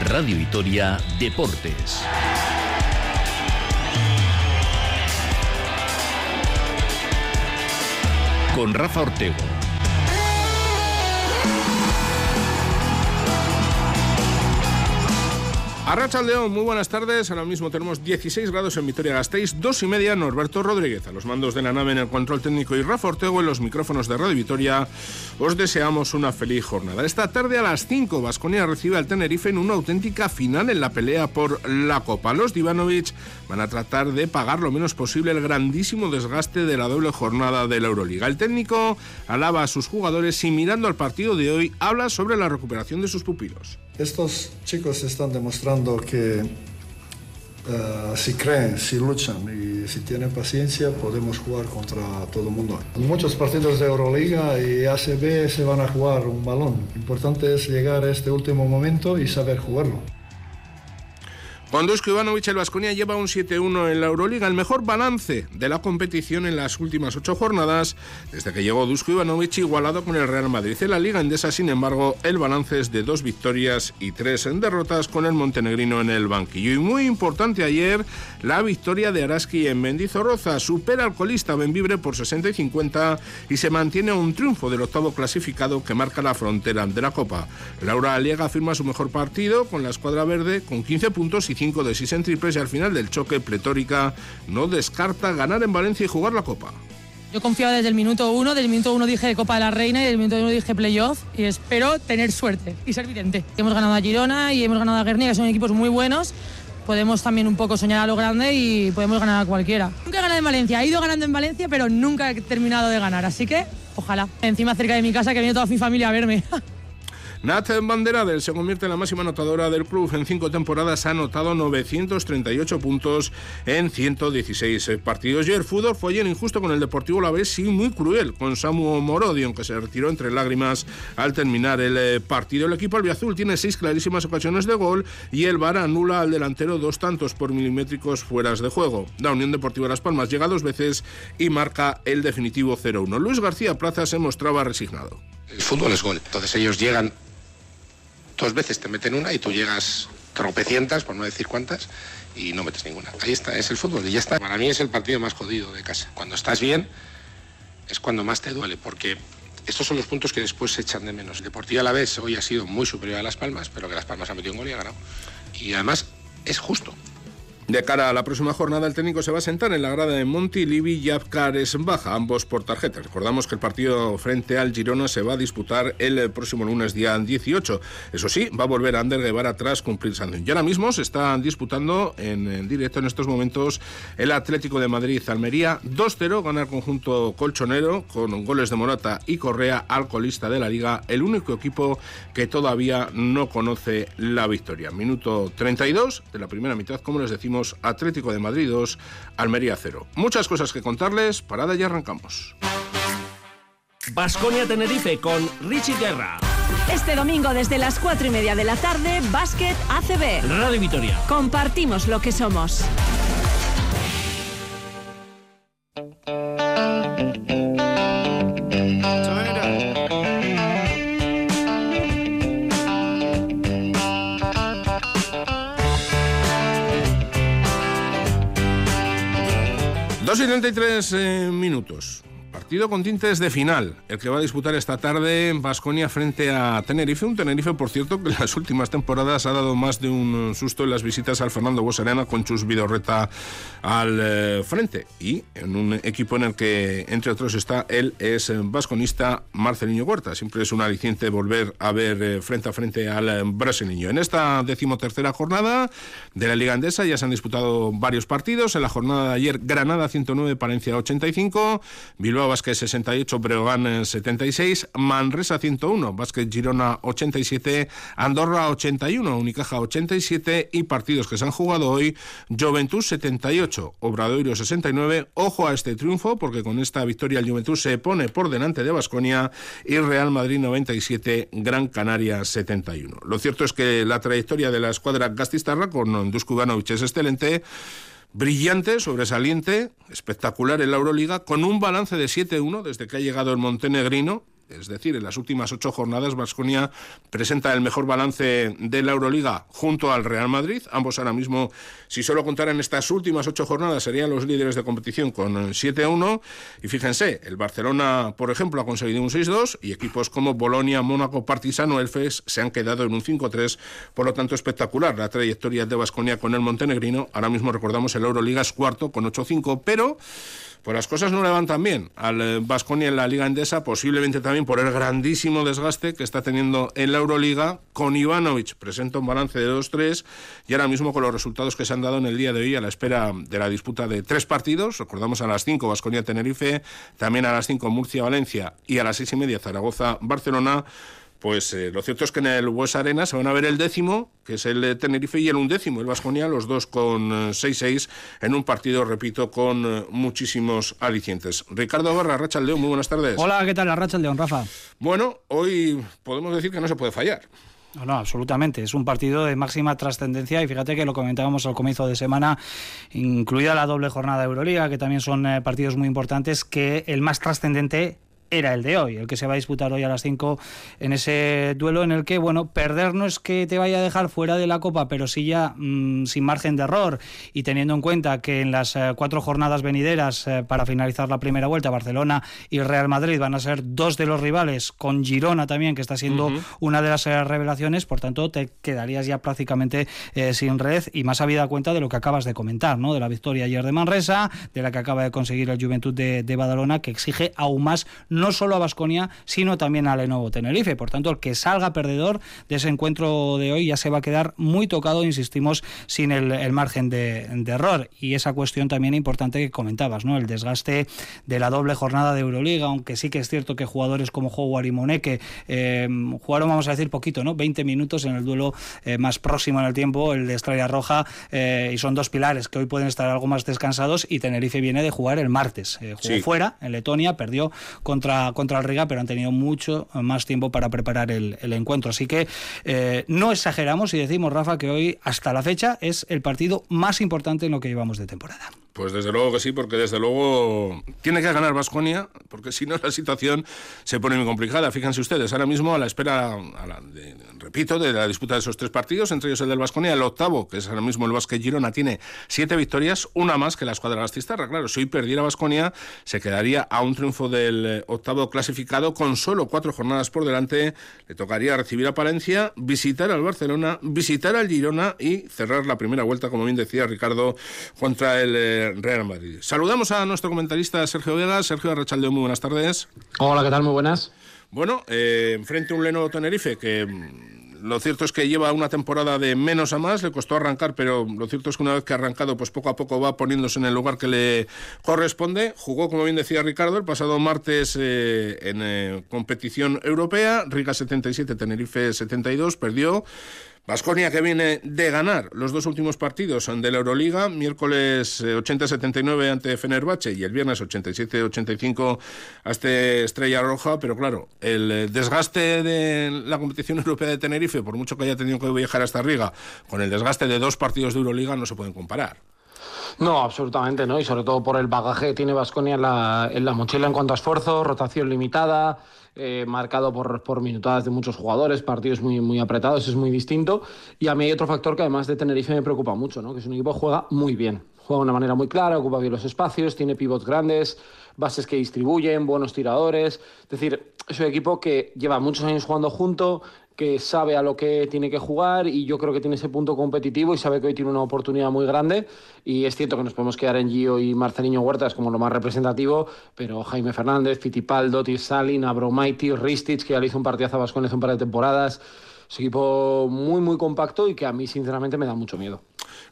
Radio Vitoria Deportes. Con Rafa Ortego. Arracha León, muy buenas tardes. Ahora mismo tenemos 16 grados en Vitoria-Gasteiz, dos y media Norberto Rodríguez a los mandos de la nave en el control técnico y Rafa Ortego en los micrófonos de Radio Vitoria. Os deseamos una feliz jornada. Esta tarde a las 5 Vasconia recibe al Tenerife en una auténtica final en la pelea por la Copa. Los Divanovic van a tratar de pagar lo menos posible el grandísimo desgaste de la doble jornada de la Euroliga. El técnico alaba a sus jugadores y mirando al partido de hoy habla sobre la recuperación de sus pupilos. Estos chicos están demostrando que eh, si creen, si luchan y si tienen paciencia, podemos jugar contra todo el mundo. Muchos partidos de Euroliga y ACB se van a jugar un balón. Importante es llegar a este último momento y saber jugarlo. Con Dusko Ivanovic, el Vasconia lleva un 7-1 en la Euroliga, el mejor balance de la competición en las últimas ocho jornadas, desde que llegó Dusko Ivanovic igualado con el Real Madrid. En la Liga Endesa, sin embargo, el balance es de dos victorias y tres en derrotas con el montenegrino en el banquillo. Y muy importante ayer, la victoria de Araski en Mendizorroza. Supera al colista Benvibre por 60 y 50 y se mantiene un triunfo del octavo clasificado que marca la frontera de la Copa. Laura Aliega firma su mejor partido con la escuadra verde con 15 puntos y 5 de 6 en triples y al final del choque pletórica no descarta ganar en Valencia y jugar la Copa. Yo confiaba desde el minuto uno, desde el minuto uno dije Copa de la Reina y desde el minuto uno dije playoff y espero tener suerte y ser vidente. Hemos ganado a Girona y hemos ganado a Guernica, son equipos muy buenos. Podemos también un poco soñar a lo grande y podemos ganar a cualquiera. Nunca he ganado en Valencia, he ido ganando en Valencia, pero nunca he terminado de ganar, así que ojalá. Encima cerca de mi casa que viene toda mi familia a verme. Nat Banderadel se convierte en la máxima anotadora del club. En cinco temporadas ha anotado 938 puntos en 116 partidos. Y el fútbol fue ayer injusto con el Deportivo La Vez y muy cruel con Samu Morodi, aunque se retiró entre lágrimas al terminar el eh, partido. El equipo albiazul tiene seis clarísimas ocasiones de gol y el VAR anula al delantero dos tantos por milimétricos fueras de juego. La Unión Deportiva Las Palmas llega dos veces y marca el definitivo 0-1. Luis García Plaza se mostraba resignado. El fútbol es gol. Entonces ellos llegan dos veces te meten una y tú llegas tropecientas, por no decir cuántas, y no metes ninguna. Ahí está, es el fútbol y ya está. Para mí es el partido más jodido de casa. Cuando estás bien es cuando más te duele, porque estos son los puntos que después se echan de menos. Deportiva a la vez hoy ha sido muy superior a Las Palmas, pero que Las Palmas ha metido un gol y ha ganado. Y además es justo. De cara a la próxima jornada, el técnico se va a sentar en la grada de Montilivi y Apcares Baja, ambos por tarjetas. Recordamos que el partido frente al Girona se va a disputar el próximo lunes, día 18. Eso sí, va a volver a Ander Guevara tras cumplir sanción. Y ahora mismo se están disputando en, directo en estos momentos el Atlético de Madrid-Almería 2-0, gana el conjunto colchonero con goles de Morata y Correa, alcoholista de la liga, el único equipo que todavía no conoce la victoria. Minuto 32 de la primera mitad, como les decimos Atlético de Madrid 2, Almería 0. Muchas cosas que contarles, parada y arrancamos. Basconia Tenerife con Richie Guerra. Este domingo desde las 4 y media de la tarde, Básquet ACB. Radio Vitoria. Compartimos lo que somos. 2 y 33 eh, minutos. Partido con tintes de final, el que va a disputar esta tarde en Basconia frente a Tenerife. Un Tenerife, por cierto, que las últimas temporadas ha dado más de un susto en las visitas al Fernando Bosarena con Chus Vidorreta al eh, frente. Y en un equipo en el que, entre otros, está él, es vasconista Marcelino Huerta. Siempre es un aliciente volver a ver eh, frente a frente al brasileño. En esta decimotercera jornada de la Liga Andesa ya se han disputado varios partidos. En la jornada de ayer, Granada 109, Palencia 85, Bilbao Vázquez 68, Breogán 76, Manresa 101, Vázquez Girona 87, Andorra 81, Unicaja 87 y partidos que se han jugado hoy, Juventus 78, Obradoiro 69. Ojo a este triunfo porque con esta victoria el Juventus se pone por delante de Basconia y Real Madrid 97, Gran Canaria 71. Lo cierto es que la trayectoria de la escuadra gastistarra con Dusko es excelente brillante, sobresaliente, espectacular en la Euroliga, con un balance de 7-1 desde que ha llegado el montenegrino es decir, en las últimas ocho jornadas Vasconia presenta el mejor balance de la Euroliga junto al Real Madrid. Ambos ahora mismo, si solo contaran estas últimas ocho jornadas, serían los líderes de competición con 7-1. Y fíjense, el Barcelona, por ejemplo, ha conseguido un 6-2 y equipos como Bolonia, Mónaco, Partisano, Elfes se han quedado en un 5-3. Por lo tanto, espectacular la trayectoria de Vasconia con el montenegrino. Ahora mismo recordamos el Euroliga es cuarto con 8-5, pero pues las cosas no le van tan bien al Vasconia en la Liga Endesa, posiblemente también por el grandísimo desgaste que está teniendo en la Euroliga. Con Ivanovic presenta un balance de 2-3 y ahora mismo con los resultados que se han dado en el día de hoy a la espera de la disputa de tres partidos. Recordamos a las 5 Vasconia-Tenerife, también a las 5 Murcia-Valencia y a las 6 y media Zaragoza-Barcelona. Pues eh, lo cierto es que en el Bues Arena se van a ver el décimo, que es el de Tenerife, y el undécimo, el Vasconia, los dos con 6-6, eh, en un partido, repito, con eh, muchísimos alicientes. Ricardo Barra, Racha León, muy buenas tardes. Hola, ¿qué tal? Racha León, Rafa. Bueno, hoy podemos decir que no se puede fallar. No, no, absolutamente. Es un partido de máxima trascendencia y fíjate que lo comentábamos al comienzo de semana, incluida la doble jornada de Euroliga, que también son partidos muy importantes, que el más trascendente era el de hoy, el que se va a disputar hoy a las 5 en ese duelo en el que, bueno, perder no es que te vaya a dejar fuera de la Copa, pero sí ya mm, sin margen de error y teniendo en cuenta que en las eh, cuatro jornadas venideras eh, para finalizar la primera vuelta, Barcelona y Real Madrid van a ser dos de los rivales, con Girona también, que está siendo una de las eh, revelaciones, por tanto te quedarías ya prácticamente sin red y más habida cuenta de lo que acabas de comentar, ¿no? De la victoria ayer de Manresa, de la que acaba de conseguir el Juventud de, de Badalona, que exige aún más no solo a Basconia, sino también a Lenovo Tenerife. Por tanto, el que salga perdedor de ese encuentro de hoy ya se va a quedar muy tocado, insistimos, sin el, margen de, error. Y esa cuestión también importante que comentabas, ¿no? El desgaste de la doble jornada de Euroliga, aunque sí que es cierto que jugadores como Howard y Moneke eh, jugaron, vamos a decir, poquito, ¿no? 20 minutos en el duelo eh, más próximo en el tiempo, el de Estrella Roja, eh, y son dos pilares que hoy pueden estar algo más descansados y Tenerife viene de jugar el martes. jugó fuera, en Letonia, perdió contra contra, el Riga, pero han tenido mucho más tiempo para preparar el, encuentro. Así que eh, no exageramos y decimos, Rafa, que hoy, hasta la fecha, es el partido más importante en lo que llevamos de temporada. Pues desde luego que sí, porque desde luego tiene que ganar Vasconia, porque si no la situación se pone muy complicada. Fíjense ustedes, ahora mismo a la espera, repito, de la disputa de esos tres partidos, entre ellos el del Vasconia, el octavo, que es ahora mismo el Vasque Girona, tiene siete victorias, una más que la escuadra Gastistarra. Claro, si hoy perdiera Vasconia, se quedaría a un triunfo del eh, octavo clasificado con solo cuatro jornadas por delante. Le tocaría recibir a Palencia, visitar al Barcelona, visitar al Girona y cerrar la primera vuelta, como bien decía Ricardo, contra el eh, Real Madrid. Saludamos a nuestro comentarista Sergio Vega. Sergio Arrachaldeón, muy buenas tardes. Hola, ¿qué tal? Muy buenas. Bueno, eh, enfrente a un Leno Tenerife que mm, lo cierto es que lleva una temporada de menos a más, le costó arrancar, pero lo cierto es que una vez que ha arrancado, pues poco a poco va poniéndose en el lugar que le corresponde. Jugó, como bien decía Ricardo, el pasado martes eh, en eh, competición europea, Riga 77, Tenerife 72, perdió. Vasconia que viene de ganar los dos últimos partidos de la Euroliga, miércoles 80-79 eh, ante Fenerbahce y el viernes 87-85 ante Estrella Roja, pero claro, el eh, desgaste de la competición europea de Tenerife, por mucho que haya tenido que viajar hasta Riga, con el desgaste de dos partidos de Euroliga no se pueden comparar. No, absolutamente no, y sobre todo por el bagaje que tiene Vasconia en la, en la mochila en cuanto a esfuerzo, rotación limitada, eh, marcado por, por minutadas de muchos jugadores, partidos muy, muy apretados, es muy distinto. Y a mí hay otro factor que además de Tenerife me preocupa mucho, ¿no? que es un equipo que juega muy bien. Juega de una manera muy clara, ocupa bien los espacios, tiene pivots grandes, bases que distribuyen, buenos tiradores. Es decir, es un equipo que lleva muchos años jugando junto, que sabe a lo que tiene que jugar y yo creo que tiene ese punto competitivo y sabe que hoy tiene una oportunidad muy grande y es cierto que nos podemos quedar en Gio y Marcelino Huertas como lo más representativo, pero Jaime Fernández, Fitipaldo, Salin, Abromaiti, Ristich, que ya le hizo un partidazo a Vascones hace un par de temporadas, es un equipo muy muy compacto y que a mí sinceramente me da mucho miedo.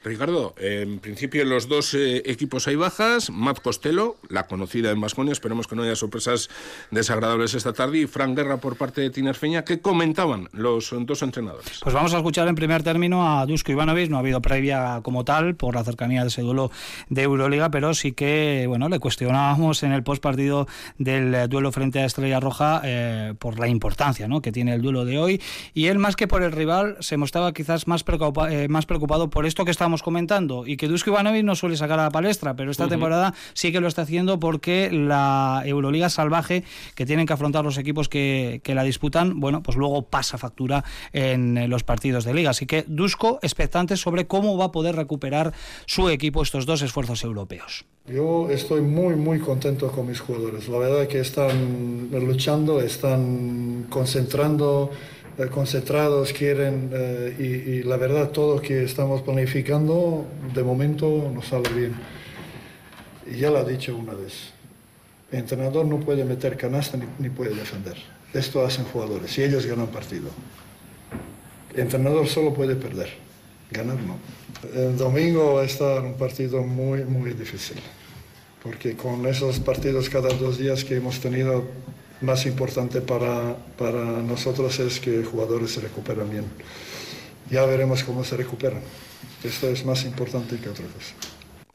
Ricardo, en principio los dos eh, equipos hay bajas. Matt Costello, la conocida en Vasconia, esperemos que no haya sorpresas desagradables esta tarde, y Frank Guerra por parte de Tinerfeña. ¿Qué comentaban los dos entrenadores? Pues vamos a escuchar en primer término a Dusko Ivanovic. No ha habido previa como tal por la cercanía de ese duelo de Euroliga, pero sí que bueno le cuestionábamos en el post partido del duelo frente a Estrella Roja eh, por la importancia que tiene el duelo de hoy. Y él, más que por el rival, se mostraba quizás más, preocupa, eh, más preocupado por esto que estamos comentando y que Dusko Ivanovic no suele sacar a la palestra, pero esta temporada sí que lo está haciendo porque la Euroliga salvaje que tienen que afrontar los equipos que, que la disputan, bueno, pues luego pasa factura en los partidos de liga. Así que Dusko expectante sobre cómo va a poder recuperar su equipo estos dos esfuerzos europeos. Yo estoy muy, muy contento con mis jugadores. La verdad que están luchando, están concentrando, eh, concentrados, quieren, eh, y, la verdad todo que estamos planificando de momento nos sale bien. Y ya lo he dicho una vez, el entrenador no puede meter canasta ni, ni puede defender. Esto hacen jugadores y ellos ganan partido. El entrenador solo puede perder, ganar no. El domingo va a estar un partido muy, muy difícil, porque con esos partidos cada dos días que hemos tenido, más importante para, para nosotros es que jugadores se recuperan bien. Ya veremos cómo se recuperan. Esto es más importante que otra cosa.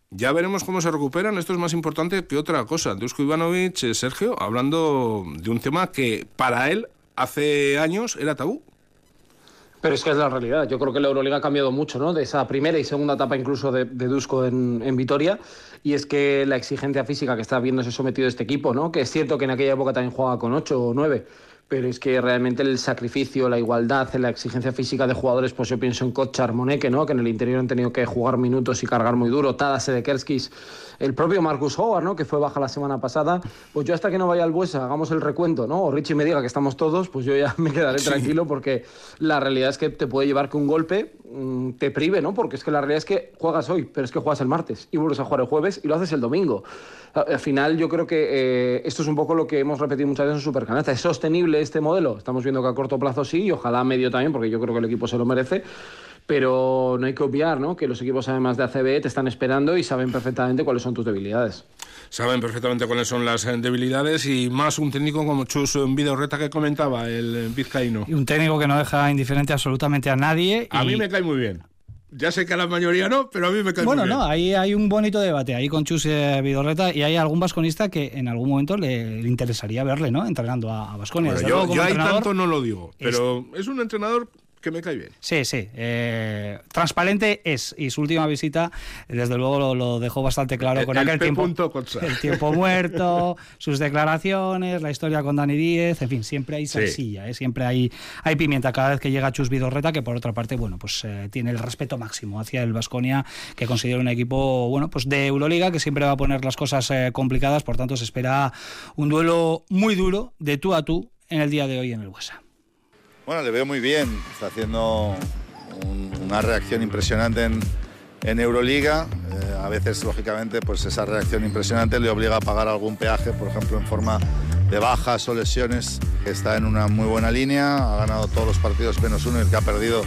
Ya veremos cómo se recuperan. Esto es más importante que otra cosa. Dusko Ivanovic, eh, Sergio, hablando de un tema que para él hace años era tabú. Pero es que es la realidad. Yo creo que la Euroliga ha cambiado mucho, ¿no? De esa primera y segunda etapa incluso de, de Dusko en, en, Vitoria. Y es que la exigencia física que está viéndose sometido este equipo, ¿no? Que es cierto que en aquella época también jugaba con 8 o 9 pero es que realmente el sacrificio, la igualdad, la exigencia física de jugadores, pues yo pienso en Kochar, Moneke, ¿no? que en el interior han tenido que jugar minutos y cargar muy duro, Tadas, Sedekerskis, el propio Marcus Howard, ¿no? que fue baja la semana pasada, pues yo hasta que no vaya al Buesa, hagamos el recuento, ¿no? o Richie me diga que estamos todos, pues yo ya me quedaré sí. tranquilo porque la realidad es que te puede llevar que un golpe te prive, ¿no? porque es que la realidad es que juegas hoy, pero es que juegas el martes y vuelves a jugar el jueves y lo haces el domingo. Al final yo creo que eh, esto es un poco lo que hemos repetido muchas veces en Supercanasta. ¿Es sostenible este modelo? Estamos viendo que a corto plazo sí y ojalá a medio también, porque yo creo que el equipo se lo merece. Pero no hay que obviar ¿no? que los equipos además de ACB te están esperando y saben perfectamente cuáles son tus debilidades. Saben perfectamente cuáles son las debilidades y más un técnico como Chus Vidorreta que comentaba, el vizcaíno. Y un técnico que no deja indiferente absolutamente a nadie. A mí me cae muy bien. Ya sé que a la mayoría no, pero a mí me cae Bueno, muy bien. no, ahí hay un bonito debate ahí con Chus eh, Vidorreta y hay algún vasconista que en algún momento le, le interesaría verle, ¿no? Entrenando a, a Vasconia. Bueno, yo, yo ahí tanto no lo digo, pero es, es un entrenador que me cae bien. Sí, sí. Eh, transparente es. Y su última visita, desde luego, lo, lo dejó bastante claro con el, aquel el tiempo. Concha. El tiempo muerto, sus declaraciones, la historia con Dani Díez. En fin, siempre hay salsilla, sí. ¿eh? siempre hay, hay pimienta cada vez que llega Chus Vidorreta, que por otra parte, bueno, pues eh, tiene el respeto máximo hacia el Vasconia, que considera un equipo, bueno, pues de Euroliga, que siempre va a poner las cosas eh, complicadas. Por tanto, se espera un duelo muy duro, de tú a tú, en el día de hoy en el Huesa. Bueno, le veo muy bien, está haciendo un, una reacción impresionante en, en Euroliga. Eh, a veces, lógicamente, pues esa reacción impresionante le obliga a pagar algún peaje, por ejemplo, en forma de bajas o lesiones. Está en una muy buena línea, ha ganado todos los partidos menos uno, el que ha perdido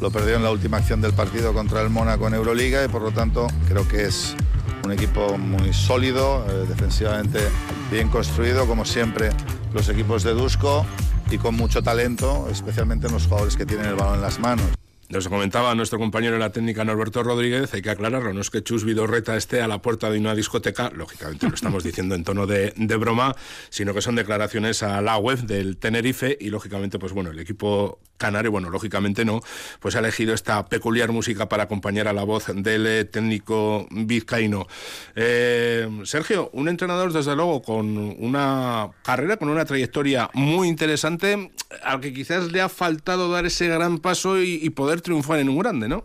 lo perdió en la última acción del partido contra el Mónaco en Euroliga y por lo tanto creo que es un equipo muy sólido, eh, defensivamente bien construido, como siempre los equipos de Dusko y con mucho talento, especialmente en los jugadores que tienen el balón en las manos. Nos comentaba nuestro compañero en la técnica Norberto Rodríguez, hay que aclararlo, no es que Chus Vidorreta esté a la puerta de una discoteca, lógicamente lo estamos diciendo en tono de, de, broma, sino que son declaraciones a la web del Tenerife y lógicamente, pues bueno, el equipo canario, bueno, lógicamente no, pues ha elegido esta peculiar música para acompañar a la voz del técnico vizcaíno. Eh, Sergio, un entrenador desde luego con una carrera, con una trayectoria muy interesante, al que quizás le ha faltado dar ese gran paso y poder triunfar en un grande, ¿no?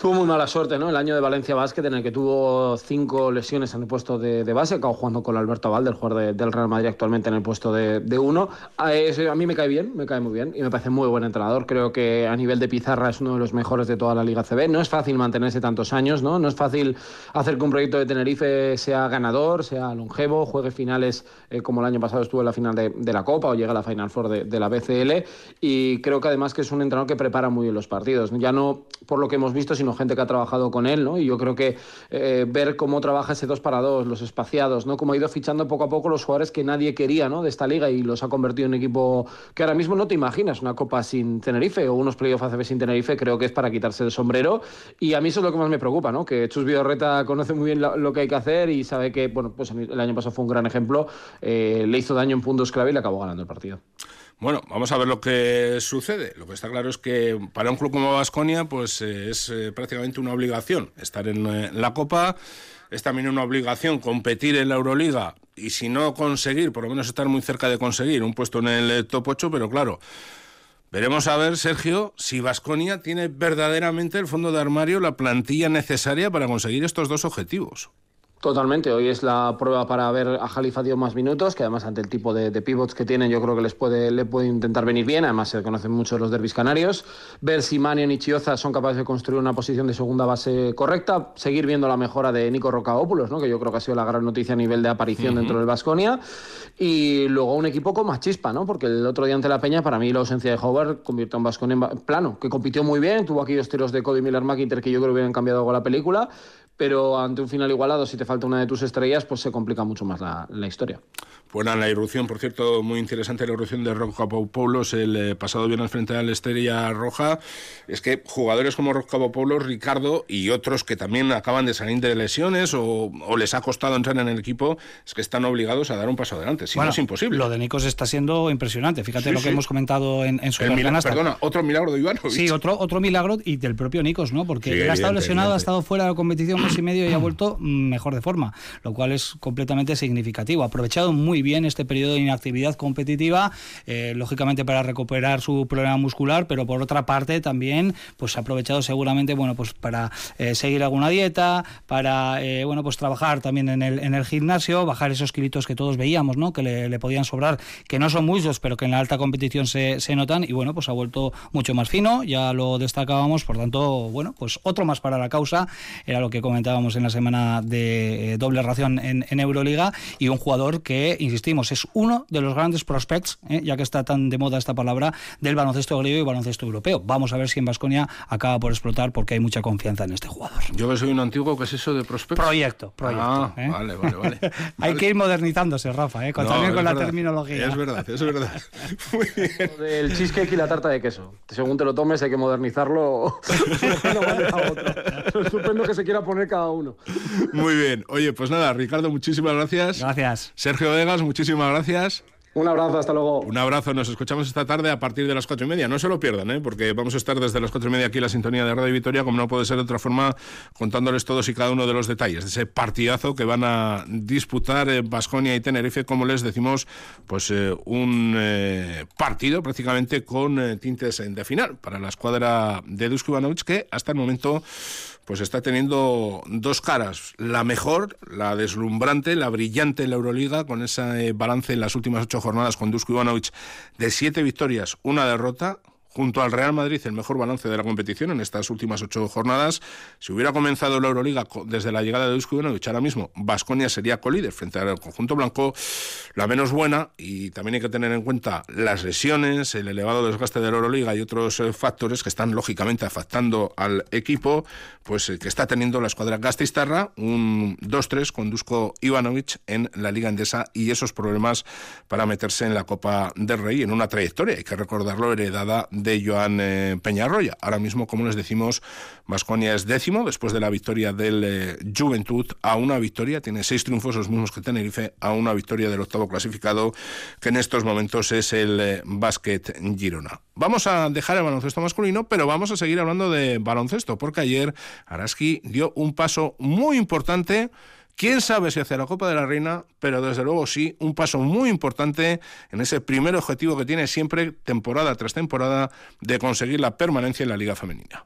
Tuvo muy mala suerte, ¿no? El año de Valencia Basket, en el que tuvo cinco lesiones en el puesto de, de base, acabó jugando con Alberto Valde, el jugador de, del Real Madrid actualmente en el puesto de, de uno. A, ese, a, mí me cae bien, me cae muy bien y me parece muy buen entrenador. Creo que a nivel de pizarra es uno de los mejores de toda la Liga CB. No es fácil mantenerse tantos años, ¿no? No es fácil hacer que un proyecto de Tenerife sea ganador, sea longevo, juegue finales eh, como el año pasado estuvo en la final de, de la Copa o llegue a la Final Four de, de la BCL. Y creo que además que es un entrenador que prepara muy bien los partidos. Ya no por lo que hemos visto, sino gente que ha trabajado con él, ¿no? Y yo creo que eh, ver cómo trabaja ese 2 para 2, los espaciados, ¿no? Cómo ha ido fichando poco a poco los jugadores que nadie quería, ¿no? De esta liga y los ha convertido en equipo que ahora mismo no te imaginas, una copa sin Tenerife o unos playoffs ACB sin Tenerife, creo que es para quitarse el sombrero. Y a mí eso es lo que más me preocupa, ¿no? Que Chus Vidorreta conoce muy bien lo, lo que hay que hacer y sabe que, bueno, pues el año pasado fue un gran ejemplo, eh, le hizo daño en puntos clave y le acabó ganando el partido. Bueno, vamos a ver lo que sucede. Lo que está claro es que para un club como Vasconia, pues eh, es eh, prácticamente una obligación estar en eh, la Copa. Es también una obligación competir en la Euroliga y si no conseguir, por lo menos estar muy cerca de conseguir un puesto en el top 8, pero claro, veremos a ver, Sergio, si Vasconia tiene verdaderamente el fondo de armario, la plantilla necesaria para conseguir estos dos objetivos. Totalmente, hoy es la prueba para ver a Jalifa dio más minutos, que además ante el tipo de, pivots que tienen yo creo que les puede, le puede intentar venir bien, además se conocen mucho los derbis canarios, ver si Manion y Chioza son capaces de construir una posición de segunda base correcta, seguir viendo la mejora de Nico Rocaópulos, ¿no? que yo creo que ha sido la gran noticia a nivel de aparición dentro del Vasconia, y luego un equipo con más chispa, ¿no? porque el otro día ante la Peña para mí la ausencia de Howard convirtió a un Vasconia en plano, que compitió muy bien, tuvo aquellos tiros de Cody Miller McIntyre que yo creo que hubieran cambiado algo la película, pero ante un final igualado, si te falta una de tus estrellas, pues se complica mucho más la, la historia. Bueno, la irrupción, por cierto, muy interesante la irrupción de Roca Paulos el eh, pasado viernes frente a la Estrella Roja. Es que jugadores como Roca Paulos, Ricardo y otros que también acaban de salir de lesiones o, les ha costado entrar en el equipo, es que están obligados a dar un paso adelante. Si no es imposible. Lo de Nikos está siendo impresionante. Fíjate lo que hemos comentado en, en su Perdona, otro milagro de Ivanovic. Sí, otro, otro milagro y del propio Nikos, ¿no? Porque él ha estado lesionado, ha estado fuera de la competición y medio y ha vuelto mejor de forma, lo cual es completamente significativo. Ha aprovechado muy bien este periodo de inactividad competitiva, eh, lógicamente para recuperar su problema muscular, pero por otra parte también pues ha aprovechado seguramente bueno pues para eh, seguir alguna dieta, para eh, bueno pues trabajar también en el, en el gimnasio, bajar esos kilitos que todos veíamos, ¿no? que le, podían sobrar, que no son muchos, pero que en la alta competición se, se notan, y bueno, pues ha vuelto mucho más fino, ya lo destacábamos, por tanto, bueno, pues otro más para la causa, era lo que comentábamos en la semana de doble ración en, en Euroliga, y un jugador que, insistimos, es uno de los grandes prospects, ¿eh? ya que está tan de moda esta palabra, del baloncesto griego y baloncesto europeo. Vamos a ver si en Vasconia acaba por explotar porque hay mucha confianza en este jugador. Yo que soy un antiguo, ¿qué es eso de prospect? Proyecto, proyecto. Ah, ¿eh? vale, vale, vale. hay que ir modernizándose, Rafa, ¿eh? también con la terminología. Es verdad, es verdad. Muy bien. El cheesecake y la tarta de queso. Según te lo tomes hay que modernizarlo. Estupendo que se quiera poner cada uno. Muy bien. Oye, pues nada, Ricardo, muchísimas gracias. Gracias. Sergio Vegas, muchísimas gracias. Un abrazo, hasta luego. Un abrazo, nos escuchamos esta tarde a partir de las cuatro y media. No se lo pierdan, ¿eh? porque vamos a estar desde las cuatro y media aquí en la sintonía de Radio Vitoria, como no puede ser de otra forma, contándoles todos y cada uno de los detalles de ese partidazo que van a disputar Vasconia y Tenerife, como les decimos, pues eh, un eh, partido prácticamente con eh, tintes de final para la escuadra de Dusko Ivanovic, que hasta el momento pues está teniendo dos caras. La mejor, la deslumbrante, la brillante en la Euroliga, con ese balance en las últimas ocho jornadas con Dusko Ivanovic de siete victorias, una derrota, junto al Real Madrid el mejor balance de la competición en estas últimas ocho jornadas. Si hubiera comenzado la Euroliga desde la llegada de Dusko Ivanovic ahora mismo, Vasconia sería colíder frente al conjunto blanco, la menos buena, y también hay que tener en cuenta las lesiones, el elevado desgaste de la Euroliga y otros eh, factores que están lógicamente afectando al equipo, pues eh, que está teniendo la escuadra Gastistarra, un 2-3 con Dusko Ivanovic en la Liga Endesa y esos problemas para meterse en la Copa del Rey en una trayectoria, hay que recordarlo, heredada Joan eh, Peñarroya. Ahora mismo, como les decimos, Vasconia es décimo después de la victoria del eh, Juventud a una victoria, tiene seis triunfos, los mismos que Tenerife, a una victoria del octavo clasificado, que en estos momentos es el eh, Básquet Girona. Vamos a dejar el baloncesto masculino, pero vamos a seguir hablando de baloncesto, porque ayer Araski dio un paso muy importante Quién sabe si hacia la Copa de la Reina, pero desde luego sí, un paso muy importante en ese primer objetivo que tiene siempre, temporada tras temporada, de conseguir la permanencia en la Liga Femenina.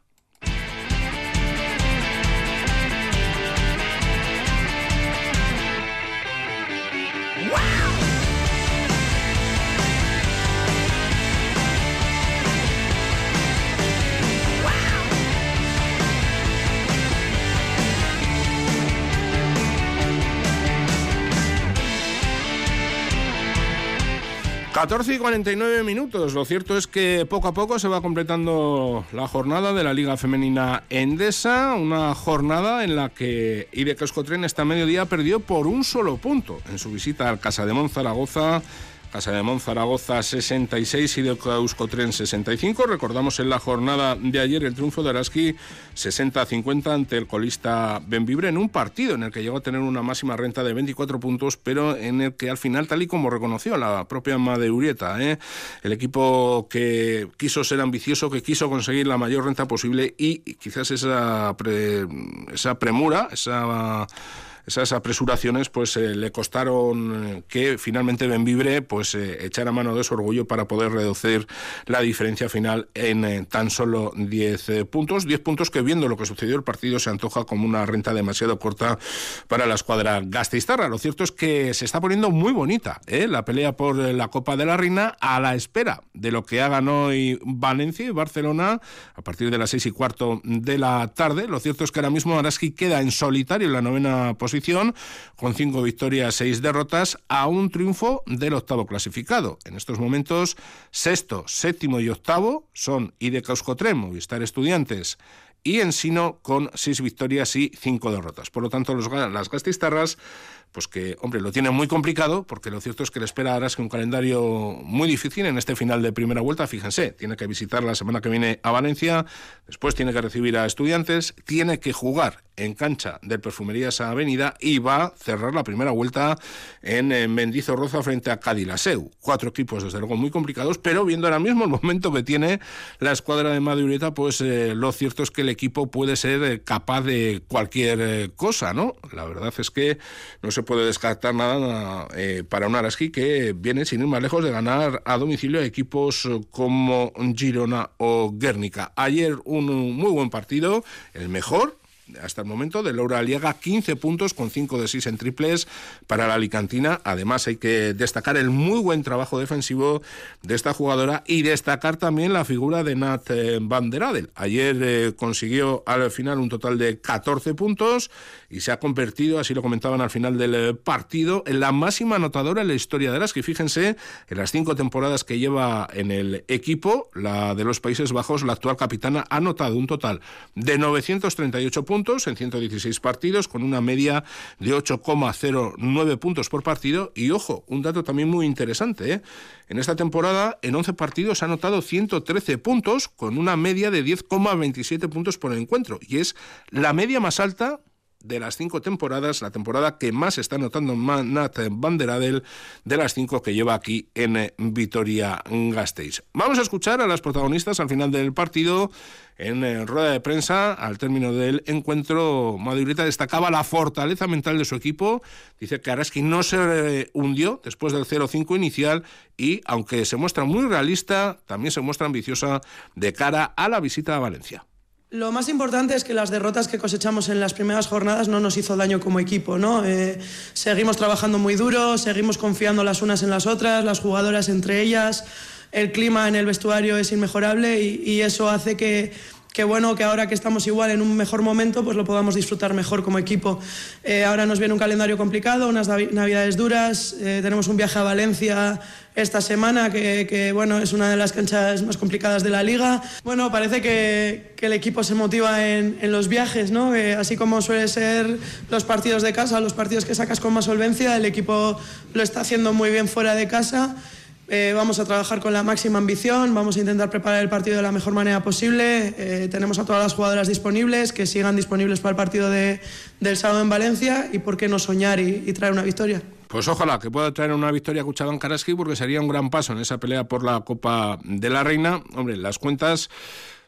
14 y 49 minutos. Lo cierto es que poco a poco se va completando la jornada de la Liga Femenina Endesa, una jornada en la que Ide Escotren esta mediodía perdió por un solo punto en su visita al Casa de Zaragoza Casa de Monzaragoza 66 y de Euskotren 65. Recordamos en la jornada de ayer el triunfo de Araski 60-50 ante el colista Benvibre en un partido en el que llegó a tener una máxima renta de 24 puntos, pero en el que al final, tal y como reconoció la propia Madeurieta, ¿eh? el equipo que quiso ser ambicioso, que quiso conseguir la mayor renta posible y quizás esa, esa premura, esa esas apresuraciones pues eh, le costaron eh, que finalmente Benvibre pues eh, echara mano de su orgullo para poder reducir la diferencia final en tan solo 10 puntos, 10 puntos que viendo lo que sucedió el partido se antoja como una renta demasiado corta para la escuadra Gasteiztarra. Lo cierto es que se está poniendo muy bonita la pelea por la Copa de la Reina a la espera de lo que hagan hoy Valencia y Barcelona a partir de las seis y cuarto de la tarde. Lo cierto es que ahora mismo Araski queda en solitario en la novena posición con cinco victorias, seis derrotas, a un triunfo del octavo clasificado. En estos momentos, sexto, séptimo y octavo son Ideca y estar Estudiantes y Ensino con seis victorias y cinco derrotas. Por lo tanto, los, las gastistarras pues que, hombre, lo tiene muy complicado, porque lo cierto es que le espera a Araski un calendario muy difícil en este final de primera vuelta. Fíjense, tiene que visitar la semana que viene a Valencia, después tiene que recibir a estudiantes, tiene que jugar en cancha del Perfumerías Avenida y va a cerrar la primera vuelta en, Mendizorroza frente a Cadilaseu. Cuatro equipos, desde luego, muy complicados, pero viendo ahora mismo el momento que tiene la escuadra de Madureta, pues eh, lo cierto es que el equipo puede ser eh, capaz de cualquier eh, cosa, ¿no? La verdad es que no se puede descartar nada para un Araski que viene, sin ir más lejos, de ganar a domicilio a equipos como Girona o Guernica. Ayer un muy buen partido, el mejor, hasta el momento de Laura Aliaga, 15 puntos con 5 de 6 en triples para la Alicantina. Además, hay que destacar el muy buen trabajo defensivo de esta jugadora y destacar también la figura de Nat eh, Van der Adel. Ayer eh, consiguió al final un total de 14 puntos y se ha convertido, así lo comentaban al final del eh, partido, en la máxima anotadora en la historia de las que fíjense en las cinco temporadas que lleva en el equipo, la de los Países Bajos, la actual capitana ha anotado un total de 938 puntos en 116 partidos, con una media de 8,09 puntos por partido. Y ojo, un dato también muy interesante. ¿eh? En esta temporada, en 11 partidos, ha anotado 113 puntos, con una media de 10,27 puntos por encuentro. Y es la media más alta de las cinco temporadas, la temporada que más está anotando Nat Banderadel de las cinco que lleva aquí en Vitoria Gasteiz. Vamos a escuchar a las protagonistas al final del partido. En eh, rueda de prensa, al término del encuentro, Madurita destacaba la fortaleza mental de su equipo. Dice que Araski no se eh, hundió después del 0-5 inicial y, aunque se muestra muy realista, también se muestra ambiciosa de cara a la visita a Valencia. Lo más importante es que las derrotas que cosechamos en las primeras jornadas no nos hizo daño como equipo. ¿no? Eh, seguimos trabajando muy duro, seguimos confiando las unas en las otras, las jugadoras entre ellas. El clima en el vestuario es inmejorable y, eso hace que, que bueno, que ahora que estamos igual en un mejor momento, pues lo podamos disfrutar mejor como equipo. Eh, ahora nos viene un calendario complicado, unas navidades duras, eh, tenemos un viaje a Valencia esta semana, que, bueno, es una de las canchas más complicadas de la liga. Bueno, parece que, el equipo se motiva en, los viajes, ¿no? así como suele ser los partidos de casa, los partidos que sacas con más solvencia, el equipo lo está haciendo muy bien fuera de casa. Eh, vamos a trabajar con la máxima ambición, vamos a intentar preparar el partido de la mejor manera posible. Eh, tenemos a todas las jugadoras disponibles, que sigan disponibles para el partido de, del sábado en Valencia y por qué no soñar y traer una victoria. Pues ojalá que pueda traer una victoria a Cuchabán Karaski porque sería un gran paso en esa pelea por la Copa de la Reina. Hombre, las cuentas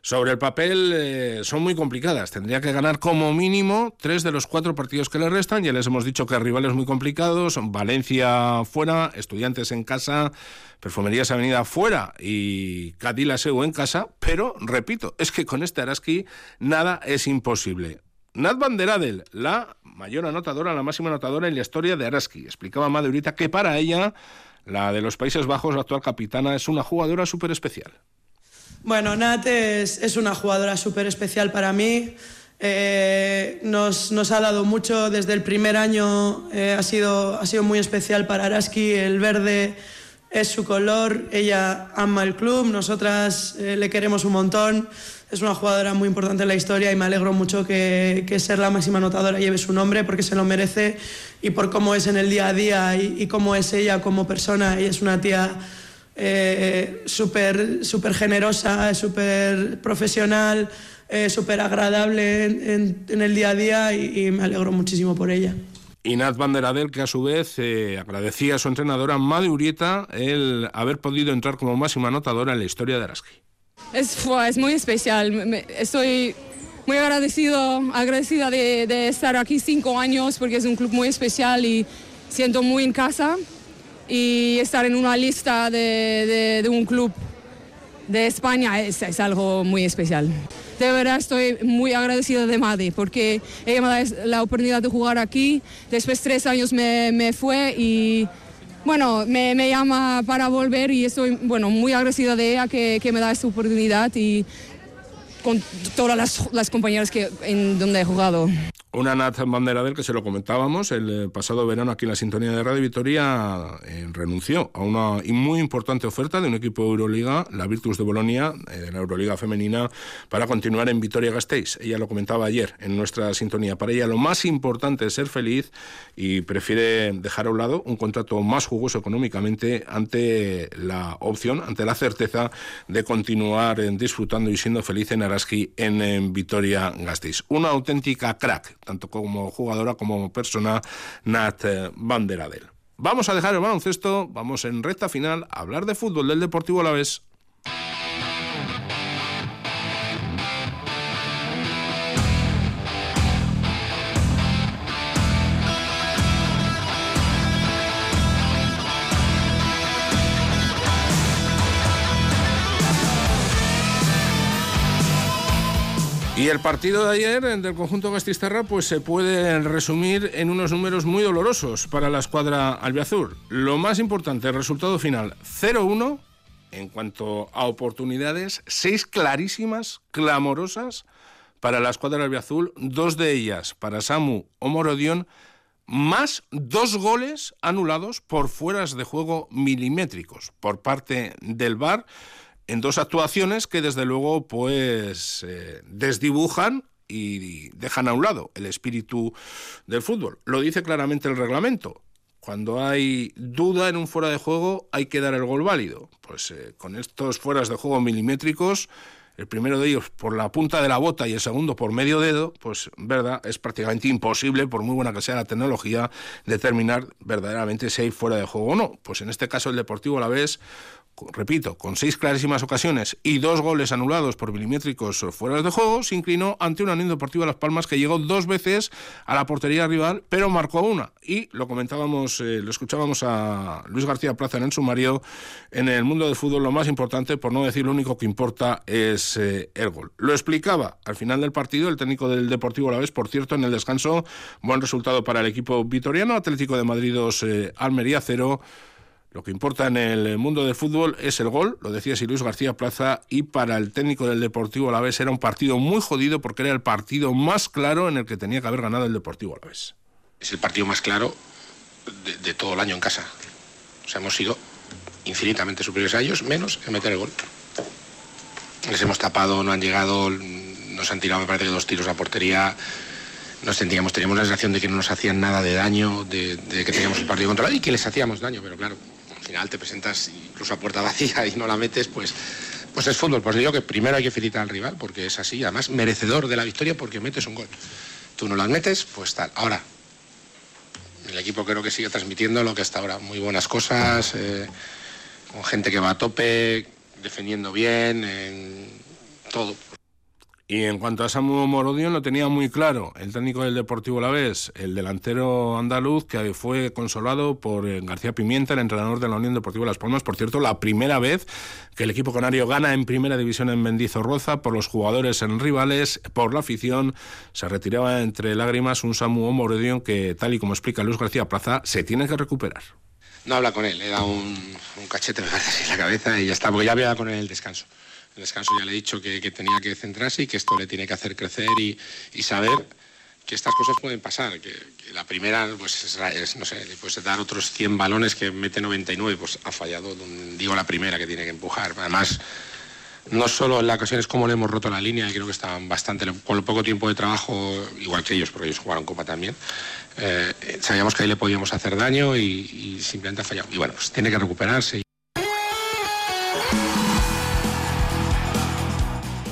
sobre el papel eh, son muy complicadas. Tendría que ganar como mínimo tres de los cuatro partidos que le restan. Ya les hemos dicho que rivales muy complicados. Valencia fuera, Estudiantes en casa, Perfumerías Avenida fuera y Cadilaseu en casa. Pero, repito, es que con este Araski nada es imposible. Nat Van Adel, la mayor anotadora, la máxima anotadora en la historia de Araski. Explicaba Madurita que para ella, la de los Países Bajos, la actual capitana, es una jugadora súper especial. Bueno, Nat es, una jugadora súper especial para mí. Eh, nos, ha dado mucho desde el primer año, eh, ha, sido, ha sido muy especial para Araski. El verde es su color, ella ama el club, nosotras eh, le queremos un montón, es una jugadora muy importante en la historia y me alegro mucho que, que, ser la máxima anotadora lleve su nombre porque se lo merece y por cómo es en el día a día y, y cómo es ella como persona. Ella es una tía eh, súper super generosa, súper profesional, eh, súper agradable en, en, en, el día a día y, y me alegro muchísimo por ella. Y Nat Van der Adel, que a su vez eh, agradecía a su entrenadora Madi Urieta el haber podido entrar como máxima anotadora en la historia de Araski. Es, fue, es muy especial. Me, estoy muy agradecido, agradecida de, de, estar aquí cinco años porque es un club muy especial y siento muy en casa. Y estar en una lista de, un club de España es, es algo muy especial de verdad estoy muy agradecida de Madi porque ella me da la oportunidad de jugar aquí. Después tres años me, me fue y bueno, me, me, llama para volver y estoy bueno, muy agradecida de ella que, que me da esta oportunidad y con todas las, las compañeras que, en donde he jugado. Una Nat Banderadel que se lo comentábamos el pasado verano aquí en la sintonía de Radio Vitoria eh, renunció a una muy importante oferta de un equipo de Euroliga, la Virtus de Bolonia, eh, de la Euroliga femenina, para continuar en Vitoria Gasteiz. Ella lo comentaba ayer en nuestra sintonía. Para ella lo más importante es ser feliz y prefiere dejar a un lado un contrato más jugoso económicamente ante la opción, ante la certeza de continuar eh, disfrutando y siendo feliz en Araski en, en Vitoria Gasteiz. Una auténtica crack tanto como jugadora como persona, Nat Van der Adel. Vamos a dejar el baloncesto, vamos en recta final a hablar de fútbol del Deportivo Alavés. Y el partido de ayer del conjunto Gastisterra pues se puede resumir en unos números muy dolorosos para la escuadra albiazul. Lo más importante, el resultado final 0-1 en cuanto a oportunidades, seis clarísimas, clamorosas para la escuadra albiazul, dos de ellas para Samu Omorodion, más dos goles anulados por fueras de juego milimétricos por parte del VAR en dos actuaciones que desde luego pues eh, desdibujan y dejan a un lado el espíritu del fútbol. Lo dice claramente el reglamento. Cuando hay duda en un fuera de juego hay que dar el gol válido. Pues eh, con estos fueras de juego milimétricos, el primero de ellos por la punta de la bota y el segundo por medio dedo, pues verdad, es prácticamente imposible, por muy buena que sea la tecnología, determinar verdaderamente si hay fuera de juego o no. Pues en este caso el Deportivo a la vez repito, con seis clarísimas ocasiones y dos goles anulados por milimétricos fuera de juego, se inclinó ante una Unión Deportiva Las Palmas que llegó dos veces a la portería rival, pero marcó una. Y lo comentábamos, eh, lo escuchábamos a Luis García Plaza en el sumario, en el mundo del fútbol lo más importante, por no decir lo único que importa, es eh, el gol. Lo explicaba al final del partido el técnico del Deportivo a la vez, por cierto, en el descanso, buen resultado para el equipo vitoriano, Atlético de Madrid 2, eh, Almería 0. Lo que importa en el mundo del fútbol es el gol, lo decía si Luis García Plaza, y para el técnico del Deportivo Alavés era un partido muy jodido porque era el partido más claro en el que tenía que haber ganado el Deportivo Alavés. Es el partido más claro de, de todo el año en casa. O sea, hemos sido infinitamente superiores a ellos, menos en meter el gol. Les hemos tapado, no han llegado, nos han tirado, me parece que dos tiros a portería. Nos sentíamos, teníamos la sensación de que no nos hacían nada de daño, de, que teníamos el partido controlado y que les hacíamos daño, pero claro, al final te presentas incluso a puerta vacía y no la metes, pues, pues es fútbol. Pues digo que primero hay que felicitar al rival, porque es así, además merecedor de la victoria porque metes un gol. Tú no las metes, pues tal. Ahora, el equipo creo que sigue transmitiendo lo que hasta ahora, muy buenas cosas, eh, con gente que va a tope, defendiendo bien, en todo. Y en cuanto a Samu Morodion lo tenía muy claro, el técnico del Deportivo Alavés, el delantero andaluz que fue consolado por García Pimienta, el entrenador de la Unión Deportiva Las Palmas. Por cierto, la primera vez que el equipo canario gana en primera división en Mendizorroza por los jugadores en rivales, por la afición, se retiraba entre lágrimas un Samu Morodion que, tal y como explica Luis García Plaza, se tiene que recuperar. No habla con él, le da un, un cachete en la cabeza y ya está, porque ya había con él el descanso el descanso ya le he dicho que, tenía que centrarse y que esto le tiene que hacer crecer y, saber que estas cosas pueden pasar, que, la primera, pues es, no sé, después dar otros 100 balones que mete 99, pues ha fallado, digo la primera que tiene que empujar. Además, no solo en las ocasiones como le hemos roto la línea, creo que estaban bastante, con el poco tiempo de trabajo, igual que ellos, porque ellos jugaron Copa también, eh, sabíamos que ahí le podíamos hacer daño y, simplemente ha fallado. Y bueno, pues tiene que recuperarse.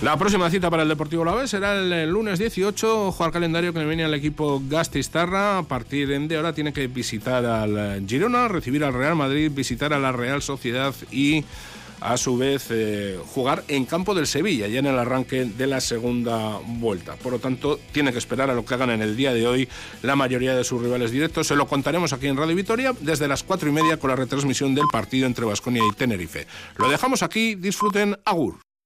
La próxima cita para el Deportivo La Vez será el, lunes 18. Ojo al calendario que le viene al equipo Gastistarra. A partir de ahora tiene que visitar al Girona, recibir al Real Madrid, visitar a la Real Sociedad y a su vez eh, jugar en campo del Sevilla, ya en el arranque de la segunda vuelta. Por lo tanto, tiene que esperar a lo que hagan en el día de hoy la mayoría de sus rivales directos. Se lo contaremos aquí en Radio Vitoria desde las cuatro y media con la retransmisión del partido entre Vasconia y Tenerife. Lo dejamos aquí, disfruten, Agur.